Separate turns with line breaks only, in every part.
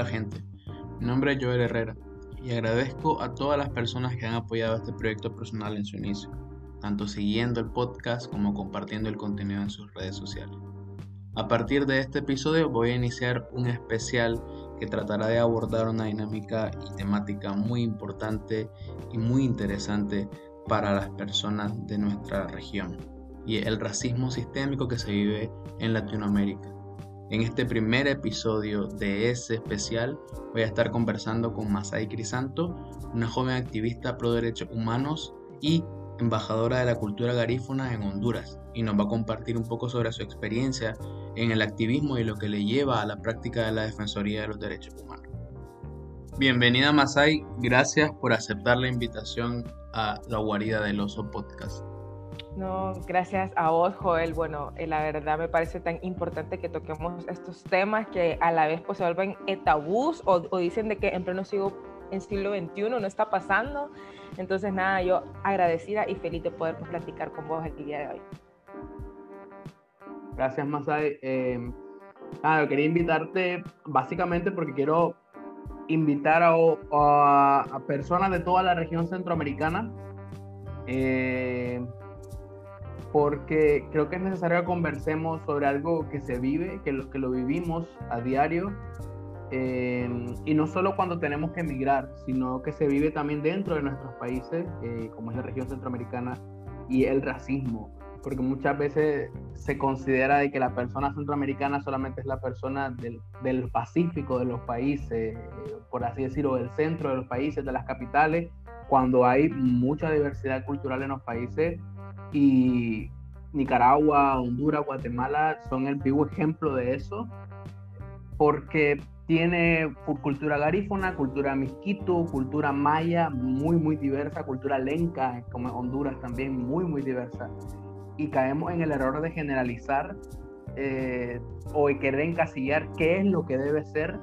Hola gente, mi nombre es Joel Herrera y agradezco a todas las personas que han apoyado este proyecto personal en su inicio, tanto siguiendo el podcast como compartiendo el contenido en sus redes sociales. A partir de este episodio voy a iniciar un especial que tratará de abordar una dinámica y temática muy importante y muy interesante para las personas de nuestra región y el racismo sistémico que se vive en Latinoamérica. En este primer episodio de ese especial voy a estar conversando con Masai Crisanto, una joven activista pro derechos humanos y embajadora de la cultura garífuna en Honduras, y nos va a compartir un poco sobre su experiencia en el activismo y lo que le lleva a la práctica de la Defensoría de los Derechos Humanos. Bienvenida Masai, gracias por aceptar la invitación a la guarida del oso podcast.
No, gracias a vos, Joel. Bueno, eh, la verdad me parece tan importante que toquemos estos temas que a la vez pues, se vuelven tabús o, o dicen de que en pleno siglo, en siglo XXI no está pasando. Entonces, nada, yo agradecida y feliz de poder platicar con vos el día de hoy.
Gracias, Masai. Eh, quería invitarte básicamente porque quiero invitar a, a, a personas de toda la región centroamericana. Eh, porque creo que es necesario que conversemos sobre algo que se vive, que lo, que lo vivimos a diario, em, y no solo cuando tenemos que emigrar, sino que se vive también dentro de nuestros países, eh, como es la región centroamericana, y el racismo, porque muchas veces se considera de que la persona centroamericana solamente es la persona del, del Pacífico, de los países, eh, por así decirlo, del centro de los países, de las capitales, cuando hay mucha diversidad cultural en los países y Nicaragua, Honduras, Guatemala son el vivo ejemplo de eso, porque tiene cultura garífuna, cultura misquito, cultura maya muy, muy diversa, cultura lenca, como Honduras también muy, muy diversa. Y caemos en el error de generalizar eh, o de querer encasillar qué es lo que debe ser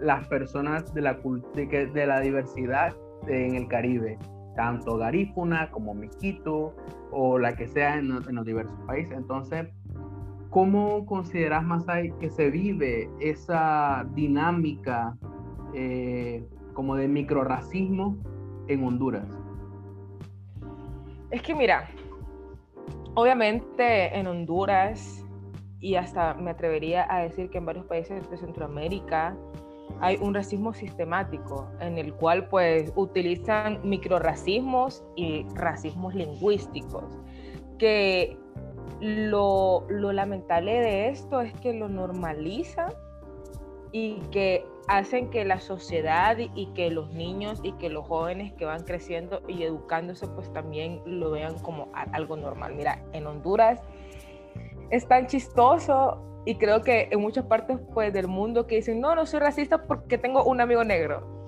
las personas de la, de, de la diversidad en el Caribe tanto garífuna como miquito o la que sea en, los diversos países. Entonces, ¿cómo consideras, Masai, que se vive esa dinámica eh, como de microracismo en Honduras?
Es que mira, obviamente en Honduras y hasta me atrevería a decir que en varios países de Centroamérica, hay un racismo sistemático en el cual pues utilizan microracismos y racismos lingüísticos, que lo, lo lamentable de esto es que lo normalizan y que hacen que la sociedad y que los niños y que los jóvenes que van creciendo y educándose pues también lo vean como algo normal. Mira, en Honduras es tan chistoso y creo que en muchas partes pues, del mundo que dicen, no, no soy racista porque tengo un amigo negro.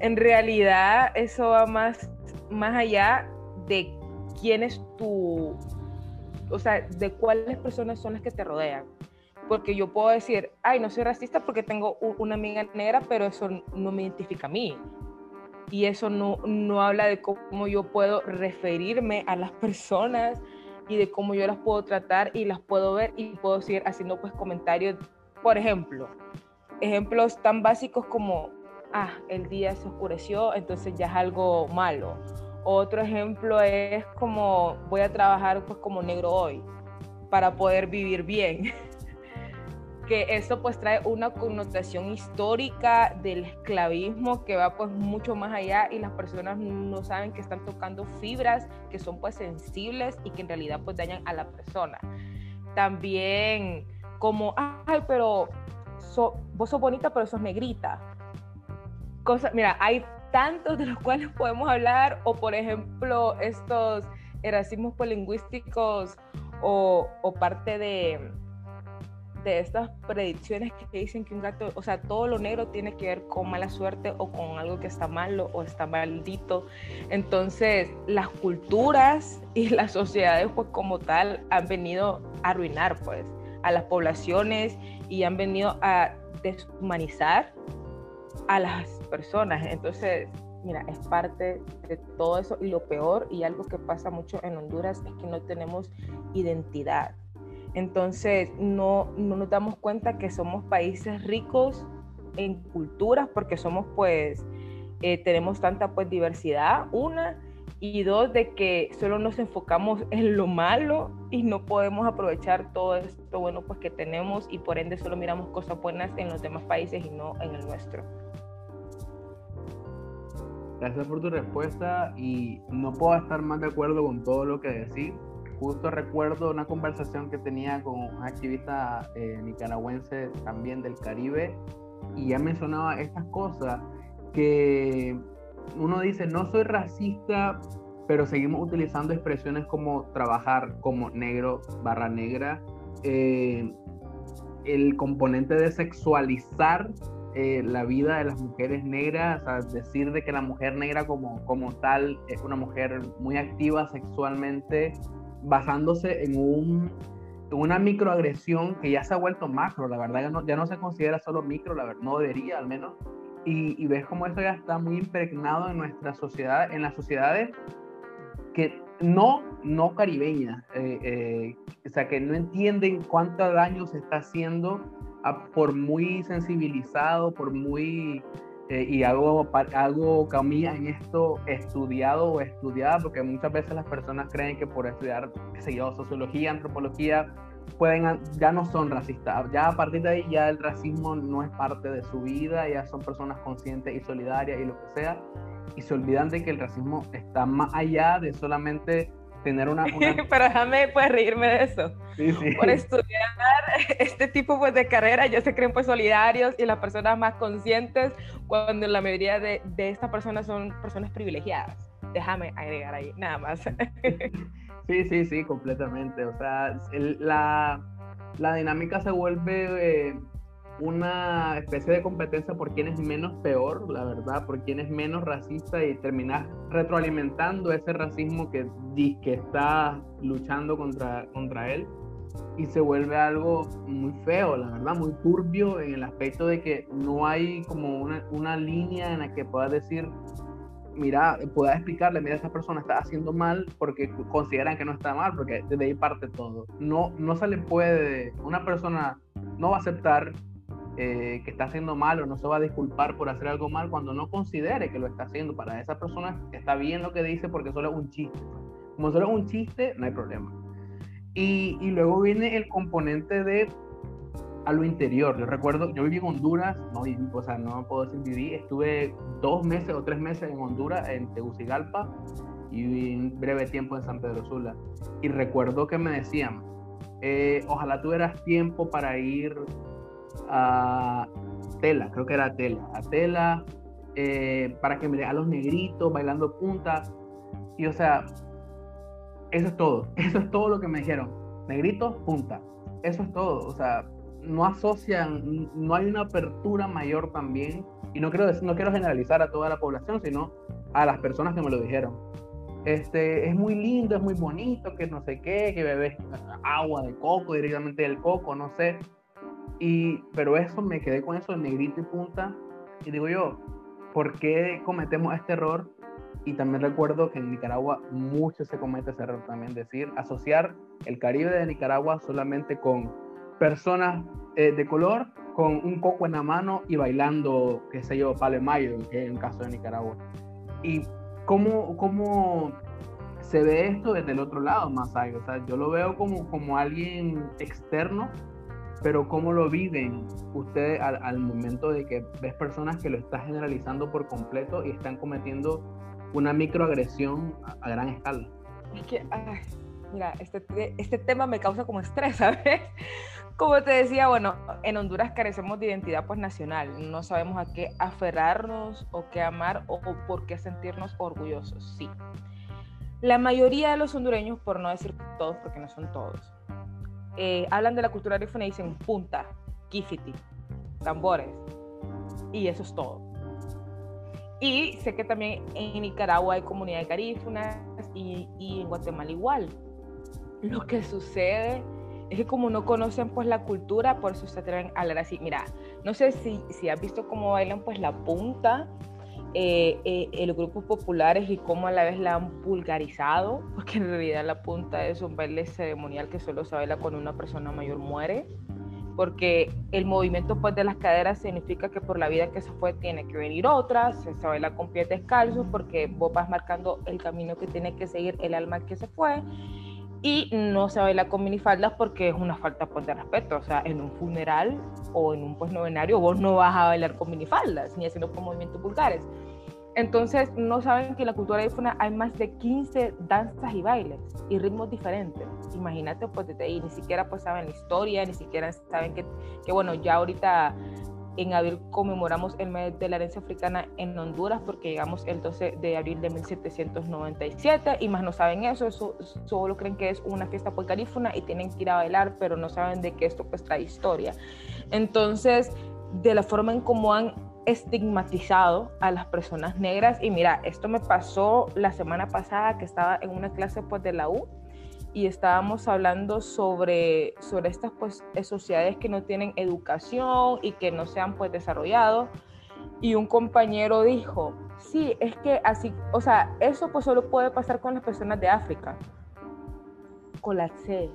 En realidad eso va más, más allá de quién es tu, o sea, de cuáles personas son las que te rodean. Porque yo puedo decir, ay, no soy racista porque tengo una amiga negra, pero eso no me identifica a mí. Y eso no, no habla de cómo yo puedo referirme a las personas y de cómo yo las puedo tratar y las puedo ver y puedo seguir haciendo pues comentarios, por ejemplo, ejemplos tan básicos como, ah, el día se oscureció, entonces ya es algo malo. Otro ejemplo es como, voy a trabajar pues como negro hoy para poder vivir bien. que eso pues trae una connotación histórica del esclavismo que va pues mucho más allá y las personas no saben que están tocando fibras que son pues sensibles y que en realidad pues dañan a la persona. También como, ay, pero vos sos bonita pero sos negrita. Cosa, mira, hay tantos de los cuales podemos hablar o por ejemplo estos racismos lingüísticos o, o parte de de estas predicciones que dicen que un gato, o sea, todo lo negro tiene que ver con mala suerte o con algo que está malo o está maldito. Entonces, las culturas y las sociedades, pues como tal, han venido a arruinar, pues, a las poblaciones y han venido a deshumanizar a las personas. Entonces, mira, es parte de todo eso y lo peor y algo que pasa mucho en Honduras es que no tenemos identidad Entonces, no, no nos damos cuenta que somos países ricos en culturas porque somos pues, eh, tenemos tanta pues diversidad, una, y dos, de que solo nos enfocamos en lo malo y no podemos aprovechar todo esto bueno pues que tenemos y por ende solo miramos cosas buenas en los demás países y no en el nuestro.
Gracias por tu respuesta y no puedo estar más de acuerdo con todo lo que decís. Justo recuerdo una conversación que tenía con un activista eh, nicaragüense también del Caribe y ya mencionaba estas cosas que uno dice, no soy racista, pero seguimos utilizando expresiones como trabajar como negro barra negra. Eh, el componente de sexualizar eh, la vida de las mujeres negras, o decir de que la mujer negra como, como tal es una mujer muy activa sexualmente, basándose en, un, una microagresión que ya se ha vuelto macro, la verdad ya no, ya no se considera solo micro, la verdad, no debería al menos, y, ves como eso ya está muy impregnado en nuestra sociedad, en las sociedades que no, no caribeñas, eh, eh, o sea, que no entienden cuánto daño se está haciendo por muy sensibilizado, por muy, eh, y hago, hago en esto, estudiado o estudiada, porque muchas veces las personas creen que por estudiar, yo, sociología, antropología, pueden, ya no son racistas. Ya a partir de ahí ya el racismo no es parte de su vida, ya son personas conscientes y solidarias y lo que sea, y se olvidan de que el racismo está más allá de solamente tener una...
Pero déjame pues reírme de eso. Por estudiar este tipo pues, de carrera, ya se creen pues solidarios y las personas más conscientes cuando la mayoría de, de estas personas son personas privilegiadas. Déjame agregar ahí, nada más.
Sí, sí, sí, completamente. O sea, la, la, dinámica se vuelve eh, una especie de competencia por quién es menos peor, la verdad, por quién es menos racista y terminar retroalimentando ese racismo que, que está luchando contra, contra él. Y se vuelve algo muy feo, la verdad, muy turbio en el aspecto de que no hay como una, una línea en la que puedas decir, mira, pueda explicarle, mira, esta persona está haciendo mal porque consideran que no está mal, porque desde ahí parte todo. No, no se le puede, una persona no va a aceptar eh, que está haciendo mal o no se va a disculpar por hacer algo mal cuando no considere que lo está haciendo. Para esa persona está bien lo que dice porque solo es un chiste. Como solo es un chiste, no hay problema. Y, luego viene el componente de a lo interior. Yo recuerdo, yo viví en Honduras, no viví, o sea, no puedo decir viví, estuve dos meses o tres meses en Honduras, en Tegucigalpa, y un breve tiempo en San Pedro Sula. Y recuerdo que me decían, eh, ojalá tuvieras tiempo para ir a Tela, creo que era Tela, a Tela, eh, para que me a los negritos bailando puntas. Y o sea, eso es todo, eso es todo lo que me dijeron. Negritos, punta. Eso es todo. O sea, no asocian, no hay una apertura mayor también. Y no, quiero, no quiero generalizar a toda la población, sino a las personas que me lo dijeron. Este, es muy lindo, es muy bonito, que no sé qué, que bebes agua de coco, directamente del coco, no sé. Y, pero eso, me quedé con eso de negrito y punta. Y digo yo, ¿por qué cometemos este error? Y también recuerdo que en Nicaragua mucho se comete ese error también, decir, asociar el Caribe de Nicaragua solamente con personas eh, de color con un coco en la mano y bailando, qué sé yo, palemayo, es un caso de Nicaragua. Y cómo, cómo se ve esto desde el otro lado, más allá. O sea, yo lo veo como, como alguien externo, pero cómo lo viven ustedes al, momento de que ves personas que lo están generalizando por completo y están cometiendo una microagresión a, gran escala.
Es que, mira, este, este tema me causa como estrés, ¿sabes? como te decía, bueno, en Honduras carecemos de identidad pues nacional, no sabemos a qué aferrarnos o qué amar o, por qué sentirnos orgullosos, sí. La mayoría de los hondureños, por no decir todos, porque no son todos, eh, hablan de la cultura arífuna y dicen punta, kifiti, tambores, y eso es todo. Y sé que también en Nicaragua hay comunidades garífunas y, y en Guatemala igual. Lo que sucede es que como no conocen pues la cultura, por eso se atreven a hablar así. Mira, no sé si, si has visto cómo bailan pues la punta, eh, eh, los grupos populares y cómo a la vez la han vulgarizado, porque en realidad la punta es un baile ceremonial que solo se baila cuando una persona mayor muere, porque el movimiento pues, de las caderas significa que por la vida que se fue tiene que venir otra, se, se baila con pies descalzos porque vos vas marcando el camino que tiene que seguir el alma que se fue y no se baila con minifaldas porque es una falta pues, de respeto. O sea, en un funeral o en un pues, novenario vos no vas a bailar con minifaldas ni haciendo con movimientos vulgares. Entonces, no saben que en la cultura arífona hay más de 15 danzas y bailes y ritmos diferentes. Imagínate, pues desde ahí, ni siquiera pues saben la historia, ni siquiera saben que, que bueno, ya ahorita en abril conmemoramos el mes de la herencia africana en Honduras porque llegamos el 12 de abril de 1797 y más no saben eso, solo creen que es una fiesta polcarífona y tienen que ir a bailar, pero no saben de que esto pues trae historia. Entonces, de la forma en cómo han estigmatizado a las personas negras y mira, esto me pasó la semana pasada que estaba en una clase pues de la U y estábamos hablando sobre, sobre estas pues, eh, sociedades que no tienen educación y que no se han pues desarrollado. Y un compañero dijo, sí, es que así, o sea, eso pues solo puede pasar con las personas de África. Colapsé.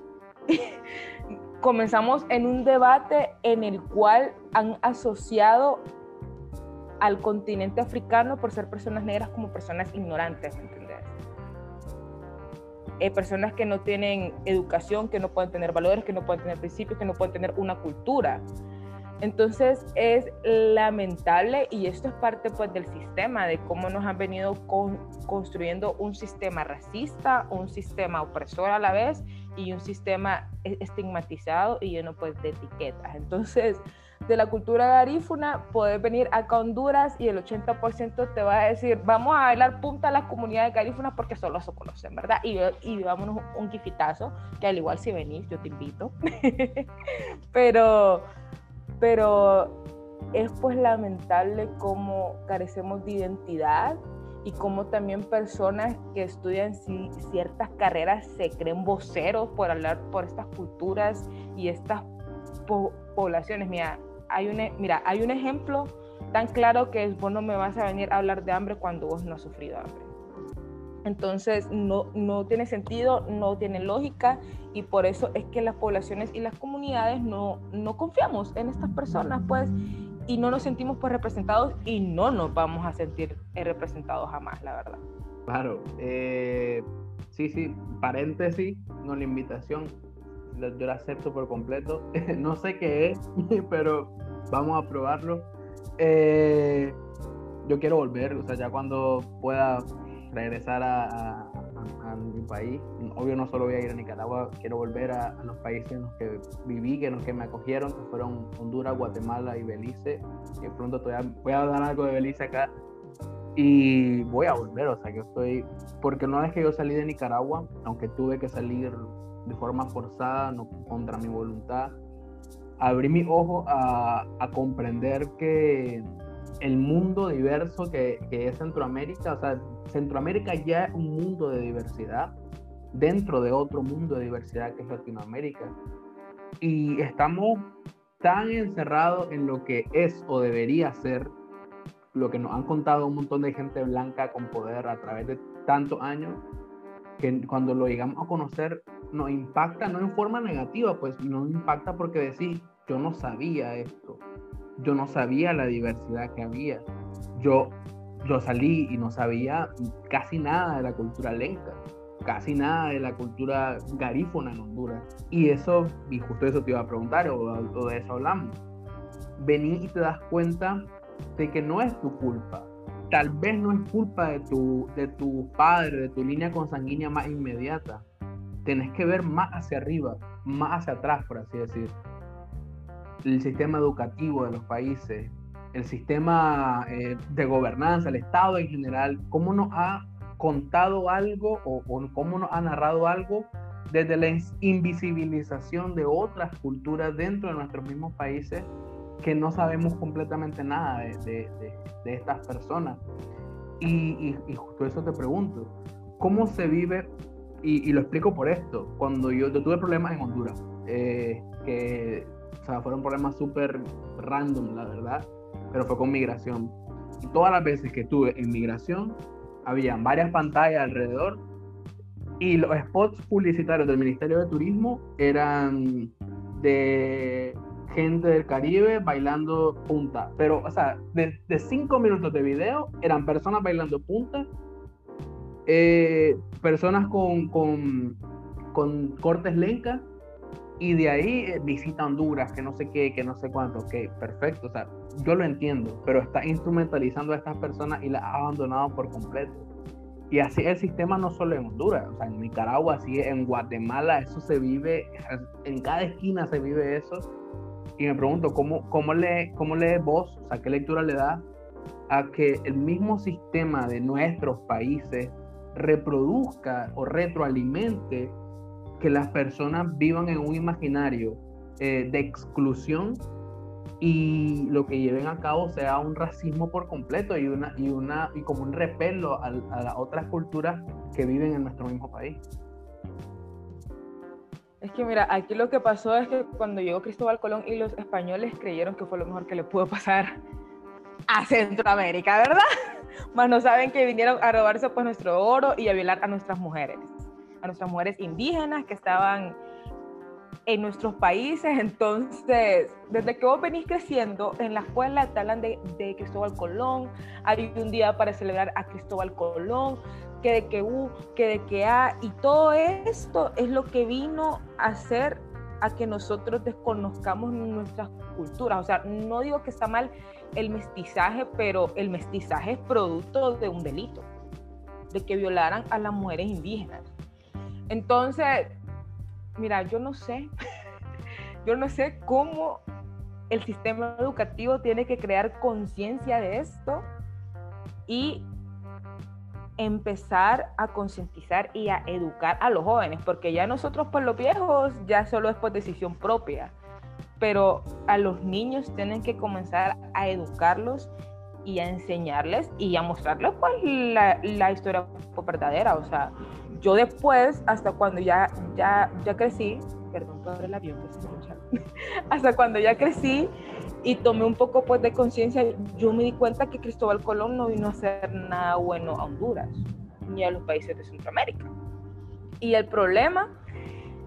Comenzamos en un debate en el cual han asociado al continente africano por ser personas negras como personas ignorantes. Eh, personas que no tienen educación, que no pueden tener valores, que no pueden tener principios, que no pueden tener una cultura. Entonces es lamentable y esto es parte pues del sistema, de cómo nos han venido construyendo un sistema racista, un sistema opresor a la vez y un sistema e-, estigmatizado y lleno pues de etiquetas. Entonces de la cultura garífuna, puedes venir acá a Honduras y el 80% te va a decir, vamos a bailar punta a las comunidades garífunas porque solo eso conocen, ¿verdad? Y, y vámonos un quifitazo, que al igual si venís, yo te invito. pero, pero es pues lamentable cómo carecemos de identidad y cómo también personas que estudian ciertas carreras se creen voceros por hablar por estas culturas y estas poblaciones. Mira, hay un, e, mira, hay un ejemplo tan claro que es, vos no me vas a venir a hablar de hambre cuando vos no has sufrido hambre. Entonces no, no tiene sentido, no tiene lógica y por eso es que las poblaciones y las comunidades no, no confiamos en estas personas, pues, y no nos sentimos pues representados y no nos vamos a sentir representados jamás, la verdad.
Claro, eh, sí, sí, paréntesis, no la invitación yo la acepto por completo. no sé qué es, pero vamos a probarlo. Eh, yo quiero volver, o sea, ya cuando pueda regresar a, mi país, obvio no solo voy a ir a Nicaragua, quiero volver a, los países en los que viví, que, en los que me acogieron, que fueron Honduras, Guatemala y Belice, que pronto todavía voy a dar algo de Belice acá, y voy a volver, o sea, que estoy, porque no es que yo salí de Nicaragua, aunque tuve que salir de forma forzada, no contra mi voluntad, abrí mi ojo a, a comprender que el mundo diverso que, que, es Centroamérica, o sea, Centroamérica ya es un mundo de diversidad dentro de otro mundo de diversidad que es Latinoamérica. Y estamos tan encerrados en lo que es o debería ser lo que nos han contado un montón de gente blanca con poder a través de tantos años, que cuando lo llegamos a conocer nos impacta, no en forma negativa, pues nos impacta porque decir, yo no sabía esto, yo no sabía la diversidad que había, yo, yo salí y no sabía casi nada de la cultura lenca, casi nada de la cultura garífona en Honduras. Y eso, y justo eso te iba a preguntar, o, o de eso hablamos. Vení y te das cuenta de que no es tu culpa, tal vez no es culpa de tu, de tu padre, de tu línea consanguínea más inmediata. Tenés que ver más hacia arriba, más hacia atrás, por así decir. El sistema educativo de los países, el sistema eh, de gobernanza, el Estado en general, cómo nos ha contado algo o, o cómo nos ha narrado algo desde la invisibilización de otras culturas dentro de nuestros mismos países que no sabemos completamente nada de, de, de, estas personas. Y, y, justo eso te pregunto, ¿cómo se vive? Y, lo explico por esto, cuando yo, tuve problemas en Honduras, eh, que o sea, fueron problemas súper random, la verdad, pero fue con migración. Y todas las veces que estuve en migración, había varias pantallas alrededor y los spots publicitarios del Ministerio de Turismo eran de gente del Caribe bailando punta. Pero, o sea, de, cinco minutos de video eran personas bailando punta, eh, personas con, con, con cortes lencas y de ahí eh, visita Honduras, que no sé qué, que no sé cuánto. Ok, perfecto. O sea, yo lo entiendo, pero está instrumentalizando a estas personas y las ha abandonado por completo. Y así el sistema no solo en Honduras, o sea, en Nicaragua, así en Guatemala, eso se vive, en cada esquina se vive eso. Y me pregunto, ¿cómo, cómo, lee, cómo lee vos, o sea, qué lectura le da a que el mismo sistema de nuestros países reproduzca o retroalimente que las personas vivan en un imaginario eh, de exclusión y lo que lleven a cabo sea un racismo por completo y una y una y como un repelo a, las otras culturas que viven en nuestro mismo país.
Es que mira, aquí lo que pasó es que cuando llegó Cristóbal Colón y los españoles creyeron que fue lo mejor que le pudo pasar a Centroamérica, ¿verdad? Más no saben que vinieron a robarse pues nuestro oro y a violar a nuestras mujeres, a nuestras mujeres indígenas que estaban en nuestros países. Entonces, desde que vos venís creciendo, en la escuela te hablan de, de, Cristóbal Colón, hay un día para celebrar a Cristóbal Colón, que de que U, que de que A, y todo esto es lo que vino a hacer a que nosotros desconozcamos nuestras culturas. O sea, no digo que está mal el mestizaje, pero el mestizaje es producto de un delito, de que violaran a las mujeres indígenas. Entonces, mira, yo no sé, yo no sé cómo el sistema educativo tiene que crear conciencia de esto y empezar a concientizar y a educar a los jóvenes, porque ya nosotros por los viejos ya solo es por decisión propia, pero a los niños tienen que comenzar a educarlos y a enseñarles y a mostrarles pues, la, la historia verdadera, o sea, yo después, hasta cuando ya, ya, ya crecí, perdón por el avión que se escucha, hasta cuando ya crecí y tomé un poco pues de conciencia, yo me di cuenta que Cristóbal Colón no vino a hacer nada bueno a Honduras ni a los países de Centroamérica. Y el problema,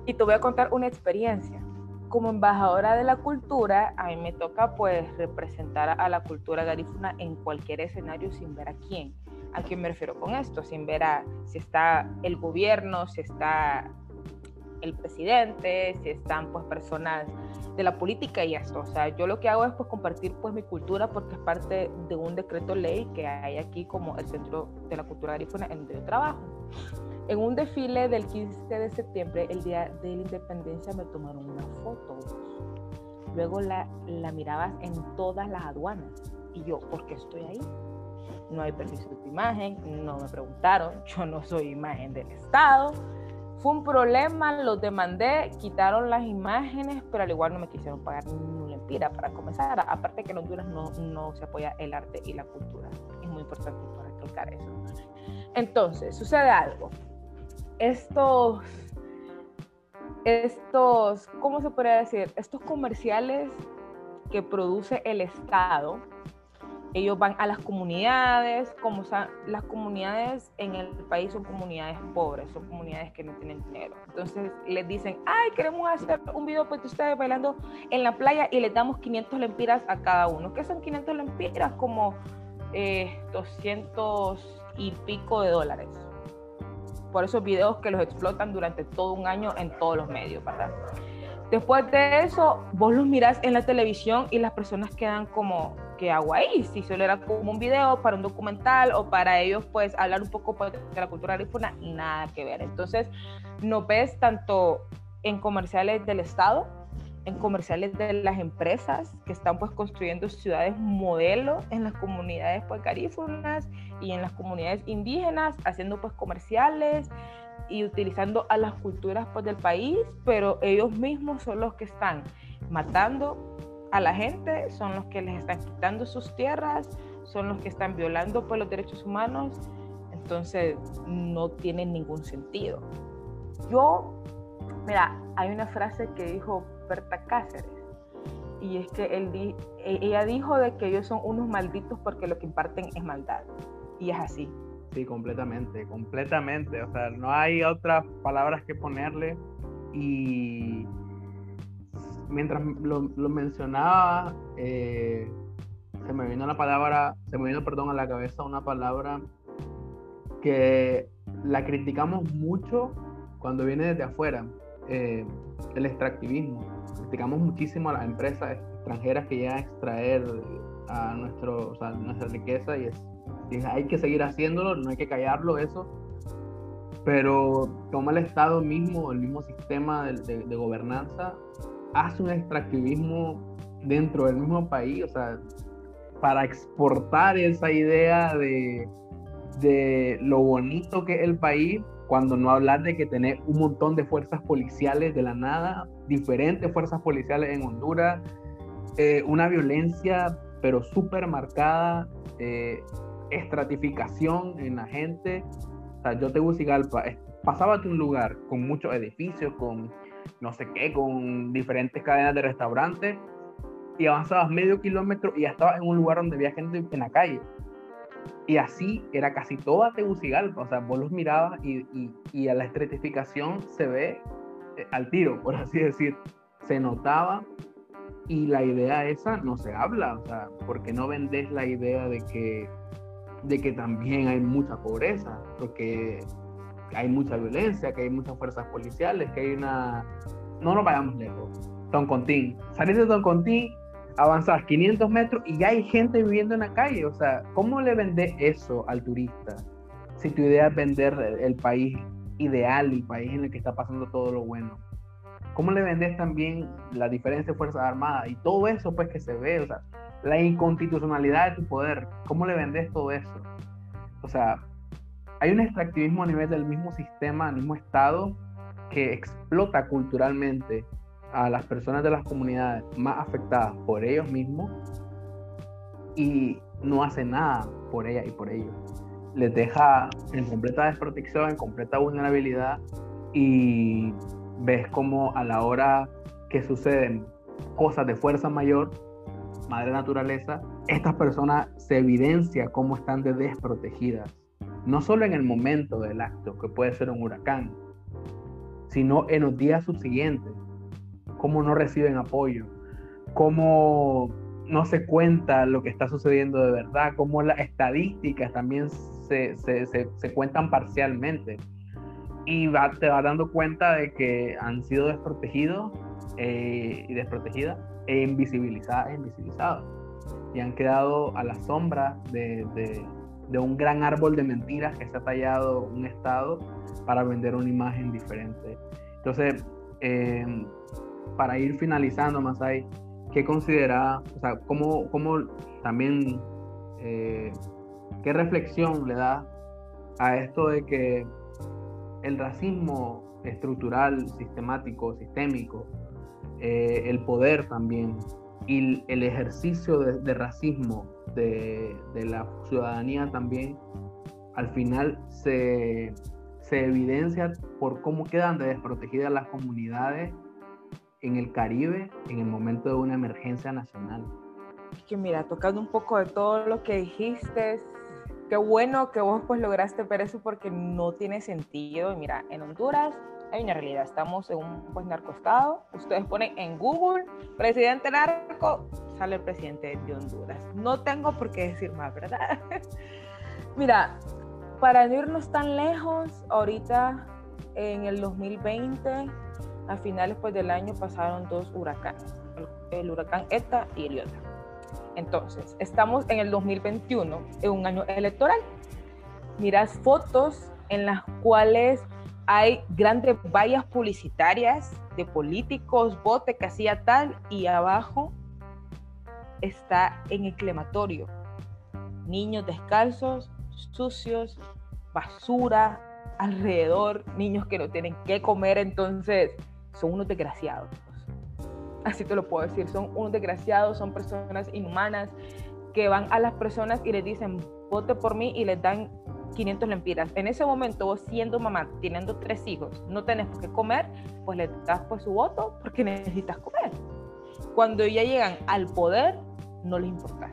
y te voy a contar una experiencia, como embajadora de la cultura, a mí me toca pues representar a la cultura garífuna en cualquier escenario sin ver a quién. ¿A qué me refiero con esto? Sin ver a si está el gobierno, si está el presidente, si están pues personas de la política y esto. O sea, yo lo que hago es pues compartir pues mi cultura porque es parte de un decreto ley que hay aquí como el Centro de la Cultura Garífuna en donde yo trabajo. En un desfile del 15 de septiembre, el día de la independencia, me tomaron una foto. Luego la, la mirabas en todas las aduanas. Y yo, ¿por qué estoy ahí? no hay permiso de imagen, no me preguntaron, yo no soy imagen del Estado. Fue un problema, los demandé, quitaron las imágenes, pero al igual no me quisieron pagar ni una empira para comenzar. Aparte que en Honduras no, no se apoya el arte y la cultura. Es muy importante recalcar eso. Entonces, sucede algo. Estos, estos, ¿cómo se podría decir? Estos comerciales que produce el Estado, ellos van a las comunidades, como las comunidades en el país son comunidades pobres, son comunidades que no tienen dinero. Entonces les dicen, ay, queremos hacer un video pues de ustedes bailando en la playa y les damos 500 lempiras a cada uno. ¿Qué son 500 lempiras? Como 200 eh, y pico de dólares. Por esos videos que los explotan durante todo un año en todos los medios, ¿verdad? Después de eso, vos los mirás en la televisión y las personas quedan como, ¿qué hago ahí? Si solo era como un video para un documental o para ellos, pues hablar un poco pues, de la cultura arífuna, nada que ver. Entonces, no ves tanto en comerciales del Estado, en comerciales de las empresas que están pues construyendo ciudades modelo en las comunidades pues garífunas y en las comunidades indígenas, haciendo pues comerciales y utilizando a las culturas pues, del país, pero ellos mismos son los que están matando a la gente, son los que les están quitando sus tierras, son los que están violando pues, los derechos humanos, entonces no tiene ningún sentido. Yo, mira, hay una frase que dijo Berta Cáceres, y es que él e, ella dijo de que ellos son unos malditos porque lo que imparten es maldad. Y es así.
Sí, completamente, completamente. O sea, no hay otras palabras que ponerle. Y mientras lo, mencionaba, eh, se me vino la palabra, se me vino, perdón, a la cabeza una palabra que la criticamos mucho cuando viene desde afuera, eh, el extractivismo. Criticamos muchísimo a las empresas extranjeras que llegan a extraer a nuestro, nuestra riqueza y, es, hay que seguir haciéndolo, no hay que callarlo eso. Pero toma el Estado mismo, el mismo sistema de, de gobernanza, hace un extractivismo dentro del mismo país, o sea, para exportar esa idea de, de lo bonito que es el país, cuando no hablar de que tener un montón de fuerzas policiales de la nada, diferentes fuerzas policiales en Honduras, eh, una violencia pero súper marcada, eh, estratificación en la gente. O sea, yo Tegucigalpa, pasaba de un lugar con muchos edificios, con no sé qué, con diferentes cadenas de restaurantes, y avanzabas medio kilómetro y ya estabas en un lugar donde había gente en la calle. Y así era casi toda Tegucigalpa, o sea, vos los mirabas y, y, a la estratificación se ve eh, al tiro, por así decir. Se notaba y la idea esa no se habla, o sea, porque no vendes la idea de que, de que también hay mucha pobreza, porque hay mucha violencia, que hay muchas fuerzas policiales, que hay una... No nos vayamos lejos. Toncontín. Salir de Toncontín avanzas 500 metros y ya hay gente viviendo en la calle. O sea, ¿cómo le vendes eso al turista? Si tu idea es vender el país ideal, el país en el que está pasando todo lo bueno. ¿Cómo le vendes también la diferencia de Fuerzas Armadas y todo eso pues que se ve? O sea, la inconstitucionalidad de tu poder. ¿Cómo le vendes todo eso? O sea, hay un extractivismo a nivel del mismo sistema, del mismo Estado, que explota culturalmente a las personas de las comunidades más afectadas por ellos mismos y no hace nada por ellas y por ellos. Les deja en completa desprotección, en completa vulnerabilidad y ves como a la hora que suceden cosas de fuerza mayor, madre naturaleza, estas personas se evidencia cómo están de desprotegidas. No solo en el momento del acto, que puede ser un huracán, sino en los días subsiguientes cómo no reciben apoyo, cómo no se cuenta lo que está sucediendo de verdad, cómo las estadísticas también se, cuentan parcialmente. Y va, te vas dando cuenta de que han sido desprotegidos eh, y desprotegidas e invisibilizadas e invisibilizados. Y han quedado a la sombra de, de un gran árbol de mentiras que se ha tallado un Estado para vender una imagen diferente. Entonces, eh, para ir finalizando, Masai, ¿qué considera, o sea, cómo, cómo también, eh, qué reflexión le da a esto de que el racismo estructural, sistemático, sistémico, eh, el poder también y el ejercicio de, racismo de, la ciudadanía también, al final se evidencia por cómo quedan desprotegidas las comunidades en el Caribe en el momento de una emergencia nacional.
Que mira, tocando un poco de todo lo que dijiste, qué bueno que vos pues lograste ver eso porque no tiene sentido. Mira, en Honduras hay una realidad, estamos en un pues narcoestado. Ustedes ponen en Google presidente narco, sale el presidente de Honduras. No tengo por qué decir más, ¿verdad? Mira, para no irnos tan lejos, ahorita en el 2020 a finales pues, del año pasaron dos huracanes, el, huracán ETA y el Iota. Entonces, estamos en el 2021, en un año electoral. Miras fotos en las cuales hay grandes vallas publicitarias de políticos, bote hacía tal, y abajo está en el crematorio. Niños descalzos, sucios, basura alrededor, niños que no tienen qué comer, entonces son unos desgraciados. Así te lo puedo decir, son unos desgraciados, son personas inhumanas que van a las personas y les dicen, vote por mí y les dan 500 lempiras. En ese momento, vos siendo mamá, teniendo tres hijos, no tenés por qué comer, pues le das pues su voto porque necesitas comer. Cuando ya llegan al poder, no les importa.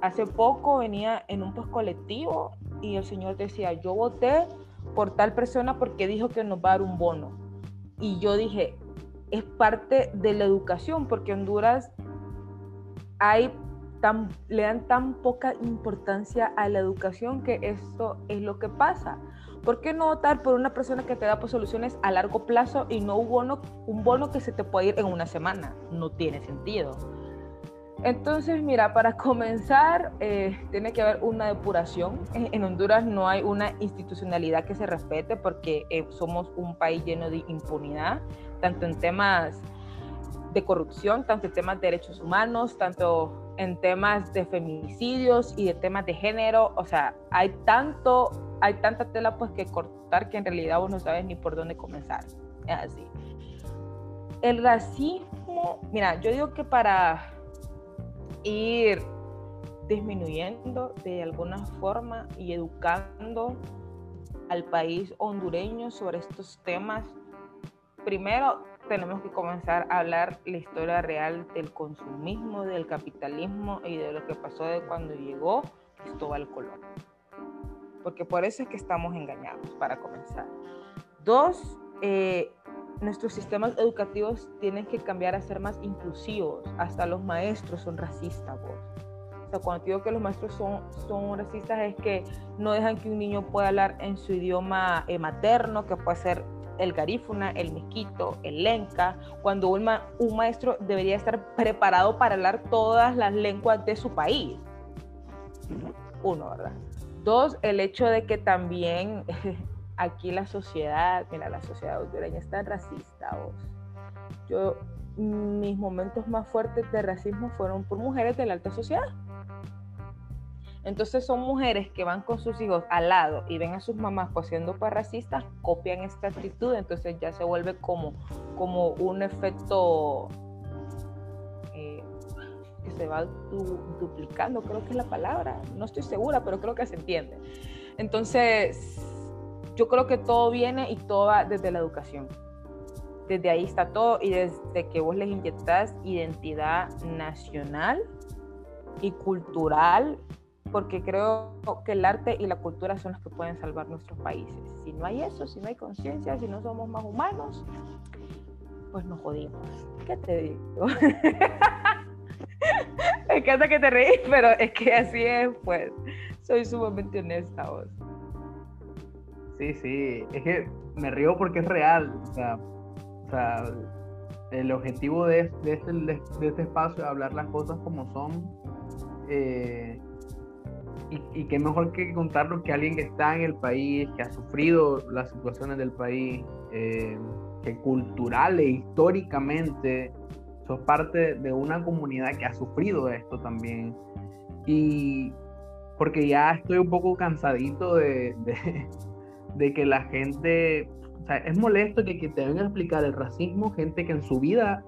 Hace poco venía en un post colectivo y el señor decía, yo voté por tal persona porque dijo que nos va a dar un bono. Y yo dije, es parte de la educación, porque Honduras hay tan, le dan tan poca importancia a la educación que esto es lo que pasa. ¿Por qué no votar por una persona que te da pues, soluciones a largo plazo y no un bono, un bono que se te puede ir en una semana? No tiene sentido. Entonces, mira, para comenzar, eh, tiene que haber una depuración. En, Honduras no hay una institucionalidad que se respete porque eh, somos un país lleno de impunidad, tanto en temas de corrupción, tanto en temas de derechos humanos, tanto en temas de feminicidios y de temas de género. O sea, hay tanto, hay tanta tela pues que cortar que en realidad vos no sabes ni por dónde comenzar. Es así. El racismo, mira, yo digo que para ir disminuyendo de alguna forma y educando al país hondureño sobre estos temas, primero tenemos que comenzar a hablar la historia real del consumismo, del capitalismo y de lo que pasó de cuando llegó Cristóbal Colón. Porque por eso es que estamos engañados, para comenzar. Dos, eh, nuestros sistemas educativos tienen que cambiar a ser más inclusivos. Hasta los maestros son racistas. O sea, cuando digo que los maestros son, son racistas es que no dejan que un niño pueda hablar en su idioma eh, materno, que puede ser el garífuna, el misquito, el lenca, cuando un, un maestro debería estar preparado para hablar todas las lenguas de su país. Uno, ¿verdad? Dos, el hecho de que también aquí la sociedad, mira, la sociedad hondureña está racista. Vos. Yo, mis momentos más fuertes de racismo fueron por mujeres de la alta sociedad. Entonces son mujeres que van con sus hijos al lado y ven a sus mamás pues siendo pues racistas, copian esta actitud, entonces ya se vuelve como, como un efecto eh, que se va duplicando, creo que es la palabra, no estoy segura, pero creo que se entiende. Entonces, yo creo que todo viene y todo va desde la educación. Desde ahí está todo y desde que vos les inyectas identidad nacional y cultural, porque creo que el arte y la cultura son los que pueden salvar nuestros países. Si no hay eso, si no hay conciencia, si no somos más humanos, pues nos jodimos. ¿Qué te digo? Me encanta que te reís, pero es que así es, pues. Soy sumamente honesta vos.
Sí, sí, es que me río porque es real. O sea, o sea el objetivo de, este, de, este, espacio es hablar las cosas como son. Eh, y, y qué mejor que contarlo que alguien que está en el país, que ha sufrido las situaciones del país, eh, que cultural e históricamente sos parte de una comunidad que ha sufrido esto también. Y porque ya estoy un poco cansadito de que la gente, o sea, es molesto que, que te vengan a explicar el racismo, gente que en su vida,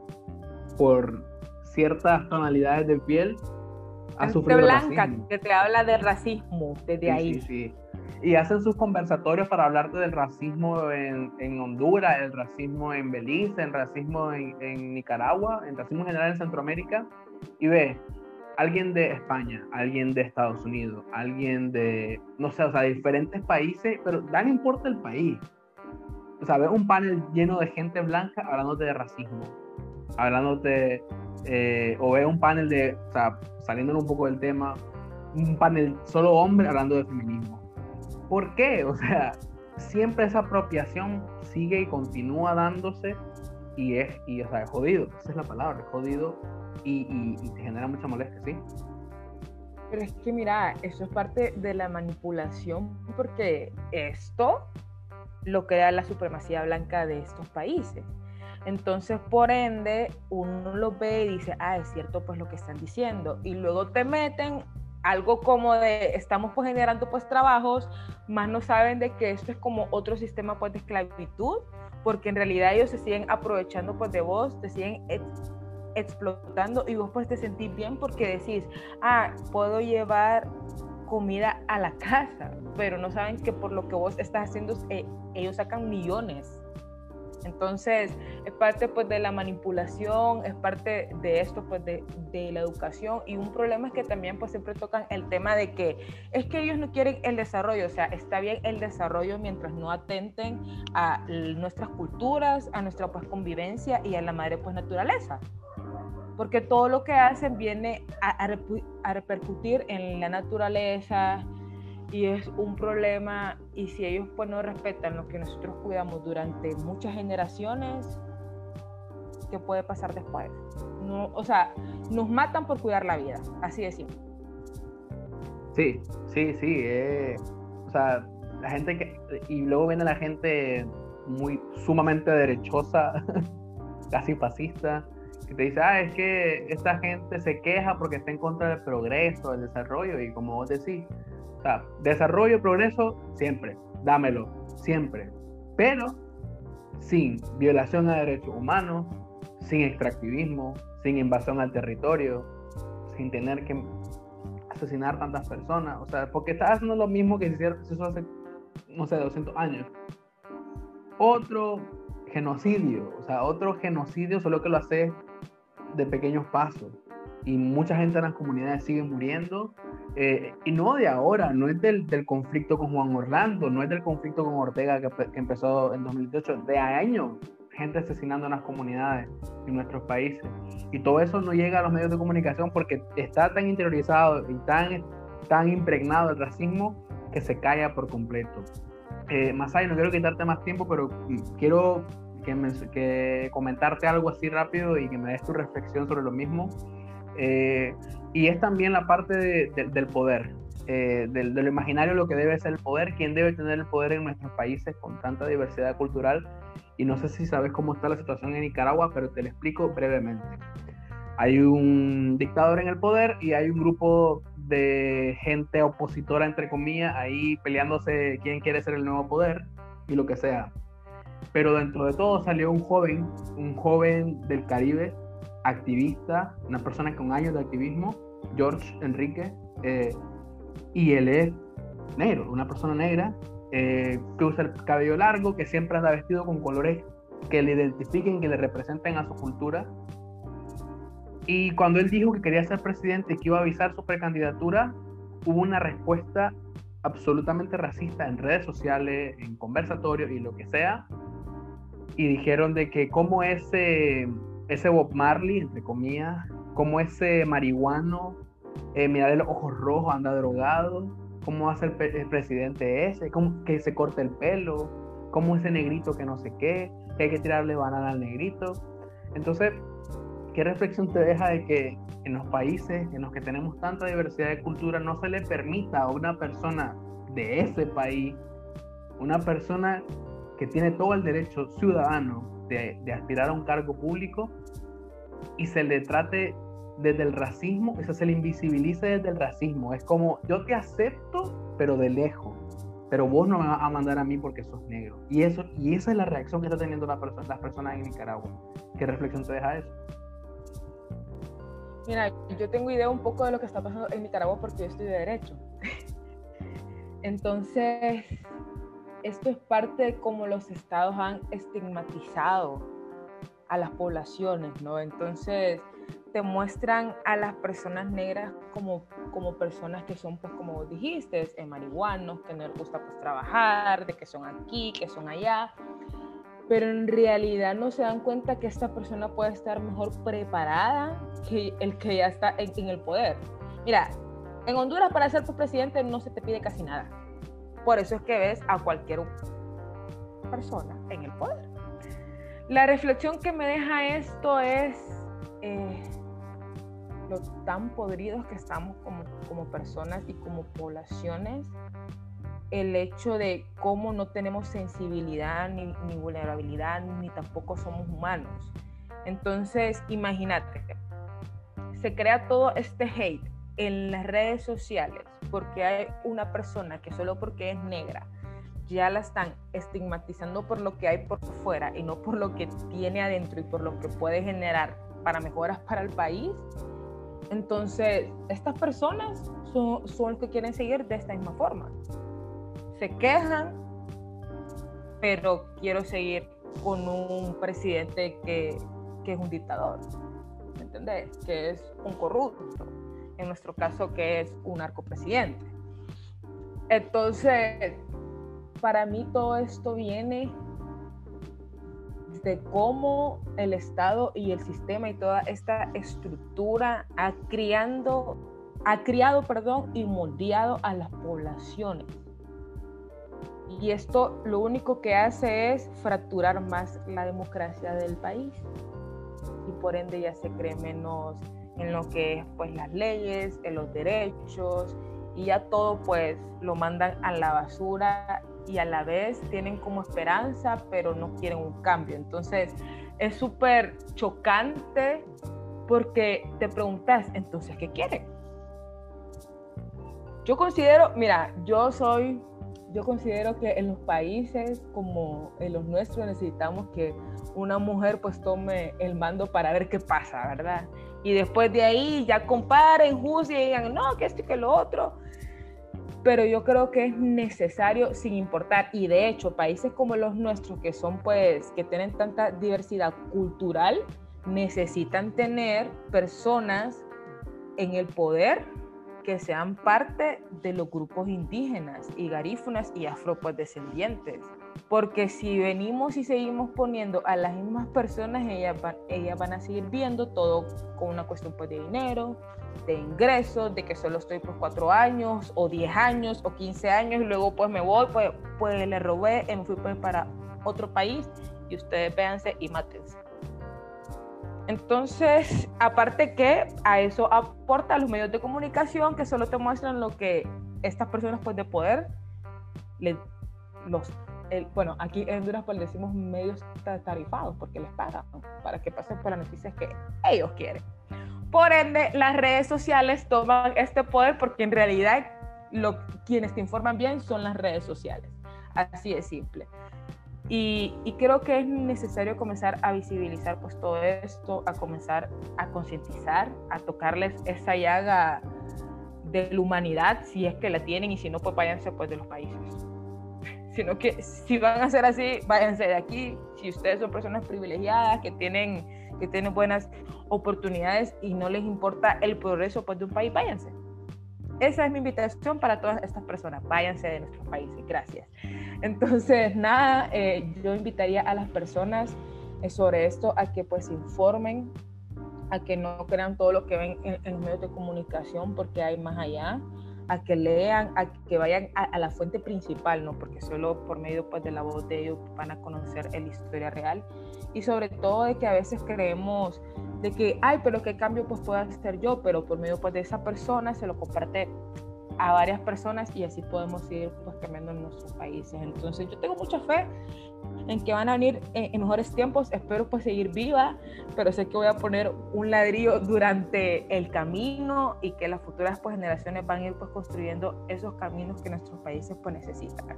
por ciertas tonalidades de piel,
ha sufrido blanca, racismo. que te habla de racismo desde ahí.
Sí, sí. Y hacen sus conversatorios para hablarte del racismo en, en Honduras, el racismo en Belice, el racismo en, en Nicaragua, el racismo en general en Centroamérica. Y ve, alguien de España, alguien de Estados Unidos, alguien de, no sé, o sea, diferentes países, pero da no importa el país. O sea, ves un panel lleno de gente blanca hablándote de racismo, hablándote, eh, o ves un panel de, o sea, saliendo un poco del tema, un panel solo hombre hablando de feminismo. ¿Por qué? O sea, siempre esa apropiación sigue y continúa dándose y es, y, o sea, es jodido, esa es la palabra, es jodido y, te genera mucha molestia, ¿sí?
Pero es que mira, eso es parte de la manipulación porque esto lo crea la supremacía blanca de estos países. Entonces, por ende, uno lo ve y dice, ah, es cierto pues lo que están diciendo. Y luego te meten algo como de, estamos pues generando pues trabajos, más no saben de que esto es como otro sistema pues de esclavitud, porque en realidad ellos se siguen aprovechando pues de vos, te siguen explotando y vos pues te sentís bien porque decís, ah, puedo llevar comida a la casa, pero no saben que por lo que vos estás haciendo, eh, ellos sacan millones. Entonces, es parte pues de la manipulación, es parte de esto pues de, de, la educación y un problema es que también pues siempre tocan el tema de que es que ellos no quieren el desarrollo, o sea, está bien el desarrollo mientras no atenten a nuestras culturas, a nuestra pues convivencia y a la madre pues naturaleza. Porque todo lo que hacen viene a, a, a repercutir en la naturaleza, y es un problema y si ellos pues no respetan lo que nosotros cuidamos durante muchas generaciones, ¿qué puede pasar después? No, o sea, nos matan por cuidar la vida, así de simple.
Sí, sí, sí. Eh, o sea, la gente que. Y luego viene la gente muy sumamente derechosa, casi fascista, que te dice, ah, es que esta gente se queja porque está en contra del progreso, del desarrollo, y como vos decís, o sea, desarrollo, progreso, siempre, dámelo, siempre. Pero sin violación a derechos humanos, sin extractivismo, sin invasión al territorio, sin tener que asesinar tantas personas. O sea, porque estás haciendo lo mismo que se hizo hace, no sé, 200 años. Otro genocidio, o sea, otro genocidio, solo que lo hace de pequeños pasos y mucha gente en las comunidades sigue muriendo. Eh, y no de ahora, no es del, del, conflicto con Juan Orlando, no es del conflicto con Ortega que, que, empezó en 2018, de años, gente asesinando en las comunidades en nuestros países. Y todo eso no llega a los medios de comunicación porque está tan interiorizado y tan, tan impregnado el racismo que se calla por completo. Eh, Masai, no quiero quitarte más tiempo, pero quiero que, me, que comentarte algo así rápido y que me des tu reflexión sobre lo mismo. Eh, y es también la parte del poder, eh, del, lo imaginario, lo que debe ser el poder, quién debe tener el poder en nuestros países con tanta diversidad cultural. Y no sé si sabes cómo está la situación en Nicaragua, pero te lo explico brevemente. Hay un dictador en el poder y hay un grupo de gente opositora, entre comillas, ahí peleándose quién quiere ser el nuevo poder y lo que sea. Pero dentro de todo salió un joven, un joven del Caribe, activista, una persona con años de activismo, George Enrique, eh, y él es negro, una persona negra eh, que usa el cabello largo, que siempre anda vestido con colores que le identifiquen, que le representen a su cultura. Y cuando él dijo que quería ser presidente y que iba a avisar su precandidatura, hubo una respuesta absolutamente racista en redes sociales, en conversatorios y lo que sea. Y dijeron de que como ese ese Bob Marley, entre comillas, como ese marihuano, eh, mira de los ojos rojos, anda drogado, cómo hace el, presidente ese, cómo, que se corta el pelo, cómo ese negrito que no sé qué, que hay que tirarle banana al negrito. Entonces, ¿qué reflexión te deja de que en los países en los que tenemos tanta diversidad de cultura no se le permita a una persona de ese país, una persona que tiene todo el derecho ciudadano de, aspirar a un cargo público y se le trate desde el racismo, eso se le invisibilice desde el racismo. Es como, yo te acepto, pero de lejos. Pero vos no me vas a mandar a mí porque sos negro. Y, eso, y esa es la reacción que está teniendo la las personas en Nicaragua. ¿Qué reflexión te deja eso?
Mira, yo tengo idea un poco de lo que está pasando en Nicaragua porque yo estoy de derecho. Entonces, esto es parte de cómo los estados han estigmatizado a las poblaciones, ¿no? Entonces te muestran a las personas negras como, como personas que son, pues como dijiste, en marihuanos, que no les gusta pues trabajar, de que son aquí, que son allá, pero en realidad no se dan cuenta que esta persona puede estar mejor preparada que el que ya está en, el poder. Mira, en Honduras para ser tu presidente no se te pide casi nada por eso es que ves a cualquier persona en el poder. La reflexión que me deja esto es eh, lo tan podridos que estamos como, como personas y como poblaciones, el hecho de cómo no tenemos sensibilidad ni, ni vulnerabilidad, ni tampoco somos humanos. Entonces, imagínate, se crea todo este hate en las redes sociales porque hay una persona que solo porque es negra ya la están estigmatizando por lo que hay por fuera y no por lo que tiene adentro y por lo que puede generar para mejoras para el país, entonces estas personas son, son que quieren seguir de esta misma forma. Se quejan, pero quiero seguir con un presidente que, que es un dictador, ¿me entendés? Que es un corrupto, en nuestro caso que es un narcopresidente. Entonces, para mí todo esto viene de cómo el Estado y el sistema y toda esta estructura ha, criando, ha criado perdón, y moldeado a las poblaciones. Y esto lo único que hace es fracturar más la democracia del país. Y por ende ya se cree menos en lo que es pues las leyes, en los derechos, y ya todo pues lo mandan a la basura y a la vez tienen como esperanza, pero no quieren un cambio. Entonces es súper chocante porque te preguntas, entonces, ¿qué quieren? Yo considero, mira, yo soy, yo considero que en los países como en los nuestros necesitamos que una mujer pues tome el mando para ver qué pasa, ¿verdad? Y después de ahí ya comparen, juzguen y digan, no, que esto y que lo otro pero yo creo que es necesario sin importar y de hecho países como los nuestros que son pues que tienen tanta diversidad cultural necesitan tener personas en el poder que sean parte de los grupos indígenas y garífunas y afrodescendientes. Porque si venimos y seguimos poniendo a las mismas personas, ellas van, ellas van a seguir viendo todo con una cuestión pues, de dinero, de ingresos, de que solo estoy por cuatro años, o diez años, o quince años, y luego pues me voy, pues, pues le robé me fui pues, para otro país, y ustedes véanse y mátense. Entonces, aparte que a eso aporta los medios de comunicación que solo te muestran lo que estas personas pues de poder, los, bueno, aquí en Honduras pues decimos medios tarifados porque les pagan para que pasen por las noticias que ellos quieren. Por ende, las redes sociales toman este poder porque en realidad lo, quienes te informan bien son las redes sociales. Así de simple. Y, creo que es necesario comenzar a visibilizar pues todo esto, a comenzar a concientizar, a tocarles esa llaga de la humanidad, si es que la tienen, y si no, pues váyanse pues de los países. Sino que si van a ser así, váyanse de aquí. Si ustedes son personas privilegiadas, que tienen, que tienen buenas oportunidades y no les importa el progreso pues, de un país, váyanse. Esa es mi invitación para todas estas personas. Váyanse de nuestros países. Gracias. Entonces, nada, eh, yo invitaría a las personas eh, sobre esto a que pues informen, a que no crean todo lo que ven en, en los medios de comunicación porque hay más allá a que lean, a que vayan a, la fuente principal, ¿no? Porque solo por medio pues, de la voz de ellos van a conocer la historia real. Y sobre todo de que a veces creemos de que, ay, pero qué cambio pues puedo hacer yo, pero por medio pues de esa persona se lo comparte a varias personas y así podemos ir pues cambiando en nuestros países. Entonces yo tengo mucha fe en que van a venir en, mejores tiempos, espero pues seguir viva, pero sé que voy a poner un ladrillo durante el camino y que las futuras pues generaciones van a ir pues construyendo esos caminos que nuestros países pues necesitan.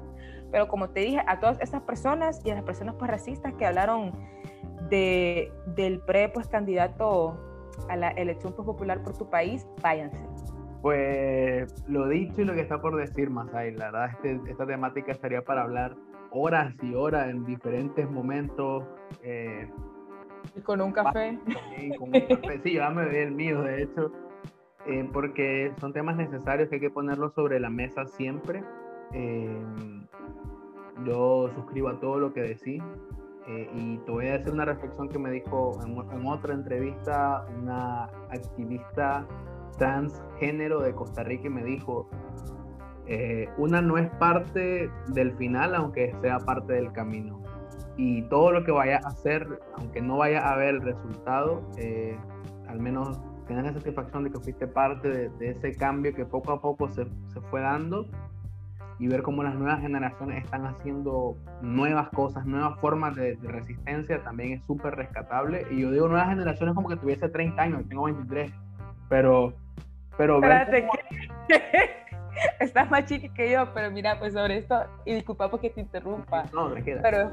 Pero como te dije, a todas esas personas y a las personas pues racistas que hablaron de, del pre pues candidato a la elección pues, popular por tu país, váyanse
pues lo dicho y lo que está por decir, Masai, la verdad este, esta temática estaría para hablar horas y horas en diferentes momentos.
Eh, y con un café.
con un café. Sí, yo me el mío, de hecho, eh, porque son temas necesarios que hay que ponerlos sobre la mesa siempre. Eh, yo suscribo a todo lo que decís. y te voy a hacer una reflexión que me dijo en, en otra entrevista una activista transgénero de Costa Rica y me dijo, eh, una no es parte del final, aunque sea parte del camino. Y todo lo que vaya a hacer, aunque no vaya a el resultado, eh, al menos tener la satisfacción de que fuiste parte de, ese cambio que poco a poco se, se, fue dando y ver cómo las nuevas generaciones están haciendo nuevas cosas, nuevas formas de, de resistencia, también es súper rescatable. Y yo digo nuevas generaciones como que tuviese 30 años, tengo 23, pero pero
Espérate, Estás más chiqui que yo, pero mira, pues sobre esto, y disculpa porque te interrumpa.
No, me queda.
Pero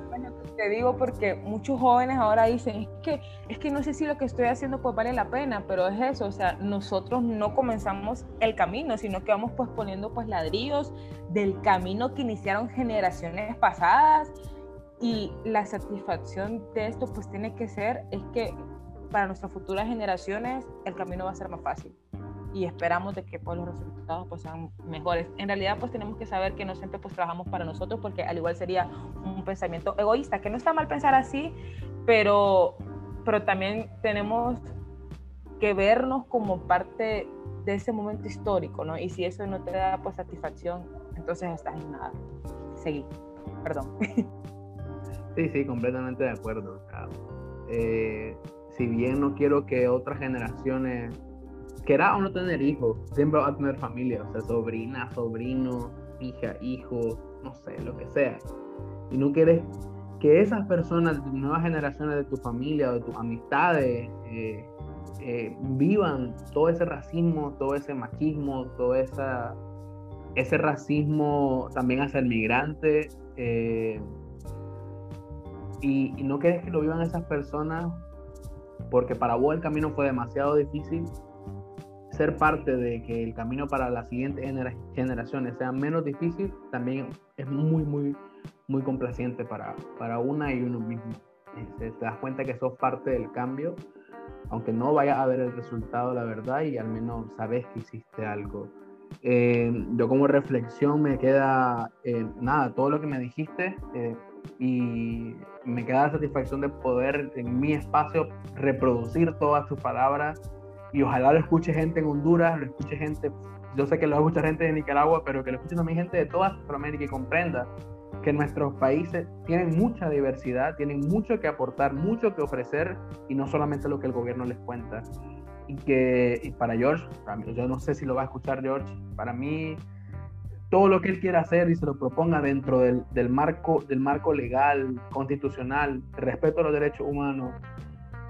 te digo porque muchos jóvenes ahora dicen, es que, es que no sé si lo que estoy haciendo pues vale la pena, pero es eso, o sea, nosotros no comenzamos el camino, sino que vamos pues poniendo pues ladrillos del camino que iniciaron generaciones pasadas y la satisfacción de esto pues tiene que ser es que para nuestras futuras generaciones el camino va a ser más fácil y esperamos de que pues, los resultados pues, sean mejores. En realidad pues tenemos que saber que no siempre pues trabajamos para nosotros porque al igual sería un pensamiento egoísta, que no está mal pensar así, pero, pero también tenemos que vernos como parte de ese momento histórico, ¿no? Y si eso no te da pues satisfacción, entonces estás en nada. Seguí, perdón.
Sí, sí, completamente de acuerdo. Eh, si bien no quiero que otras generaciones quiera o no tener hijos, siempre va a tener familia, o sea, sobrina, sobrino, hija, hijo, no sé, lo que sea. Y no quieres que esas personas, nuevas generaciones de tu familia o de tus amistades, eh, eh, vivan todo ese racismo, todo ese machismo, todo esa, ese racismo también hacia el migrante. Eh, y, y, no quieres que lo vivan esas personas porque para vos el camino fue demasiado difícil ser parte de que el camino para las siguientes generaciones sea menos difícil, también es muy, muy, muy complaciente para, para una y uno mismo. Este, te das cuenta que sos parte del cambio, aunque no vaya a ver el resultado, la verdad, y al menos sabes que hiciste algo. Eh, yo como reflexión me queda, eh, nada, todo lo que me dijiste eh, y me queda la satisfacción de poder en mi espacio reproducir todas tus palabras y ojalá lo escuche gente en Honduras, lo escuche gente, yo sé que lo escucha gente de Nicaragua, pero que lo escuche también gente de toda Centroamérica y comprenda que nuestros países tienen mucha diversidad, tienen mucho que aportar, mucho que ofrecer y no solamente lo que el gobierno les cuenta. Y que y para George, yo no sé si lo va a escuchar George, para mí todo lo que él quiera hacer y se lo proponga dentro del, del marco, del marco legal, constitucional, respeto a los derechos humanos,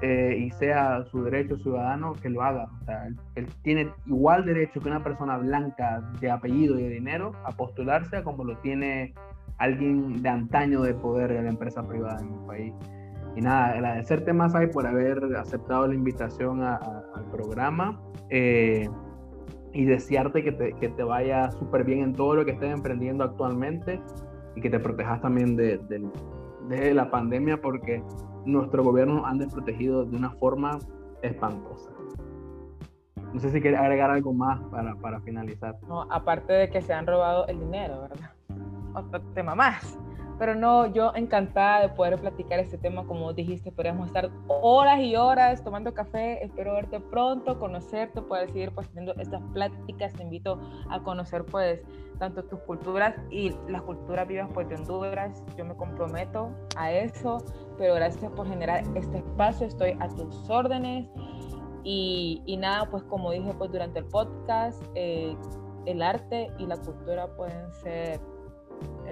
eh, y sea su derecho ciudadano, que lo haga. O sea, él, tiene igual derecho que una persona blanca de apellido y de dinero a postularse como lo tiene alguien de antaño de poder de la empresa privada en mi país. Y nada, agradecerte más ahí por haber aceptado la invitación al programa eh, y desearte que te, que te vaya súper bien en todo lo que estés emprendiendo actualmente y que te protejas también de, de, de la pandemia porque nuestro gobierno han desprotegido de una forma espantosa. No sé si quiere agregar algo más para, para finalizar.
No, aparte de que se han robado el dinero, ¿verdad? Otro tema más. Pero no, yo encantada de poder platicar este tema, como dijiste, podríamos estar horas y horas tomando café, espero verte pronto, conocerte, poder seguir pues teniendo estas pláticas, te invito a conocer pues tanto tus culturas y las culturas vivas pues de Honduras, yo me comprometo a eso, pero gracias por generar este espacio, estoy a tus órdenes. Y, y nada, pues como dije pues durante el podcast, eh, el arte y la cultura pueden ser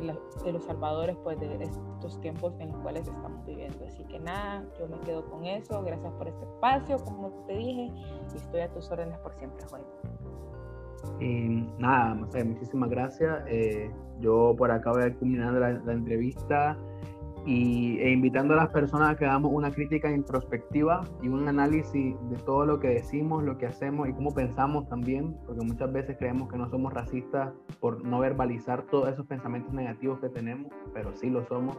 de los salvadores pues de estos tiempos en los cuales estamos viviendo. Así que nada, yo me quedo con eso. Gracias por este espacio, como te dije, y estoy a tus órdenes por siempre, Juan.
Nada, muchísimas gracias. Eh, yo por acá voy culminando la, la entrevista y, e invitando a las personas a que hagamos una crítica introspectiva y un análisis de todo lo que decimos, lo que hacemos y cómo pensamos también, porque muchas veces creemos que no somos racistas por no verbalizar todos esos pensamientos negativos que tenemos, pero sí lo somos.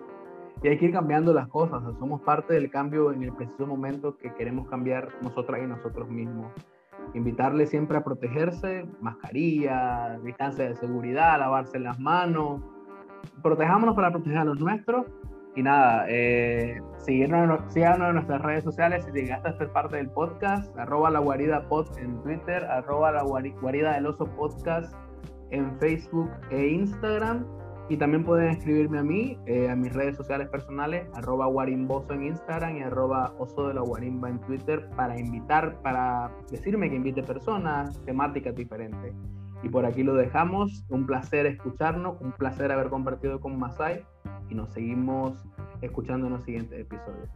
Y hay que ir cambiando las cosas, somos parte del cambio en el preciso momento que queremos cambiar nosotras y nosotros mismos. Invitarle siempre a protegerse, mascarilla, distancia de seguridad, lavarse las manos. Protejámonos para proteger a los nuestros y nada, eh, síganos, en nuestras redes sociales si llegaste a ser parte del podcast, arroba la guarida pod en Twitter, arroba la guarida del oso podcast en Facebook e Instagram. Y también pueden escribirme a mí, eh, a mis redes sociales personales, arroba guarimboso en Instagram y arroba oso de la guarimba en Twitter para invitar, para decirme que invite personas, temáticas diferentes. Y por aquí lo dejamos. Un placer escucharnos, un placer haber compartido con Masai y nos seguimos escuchando en los siguientes episodios.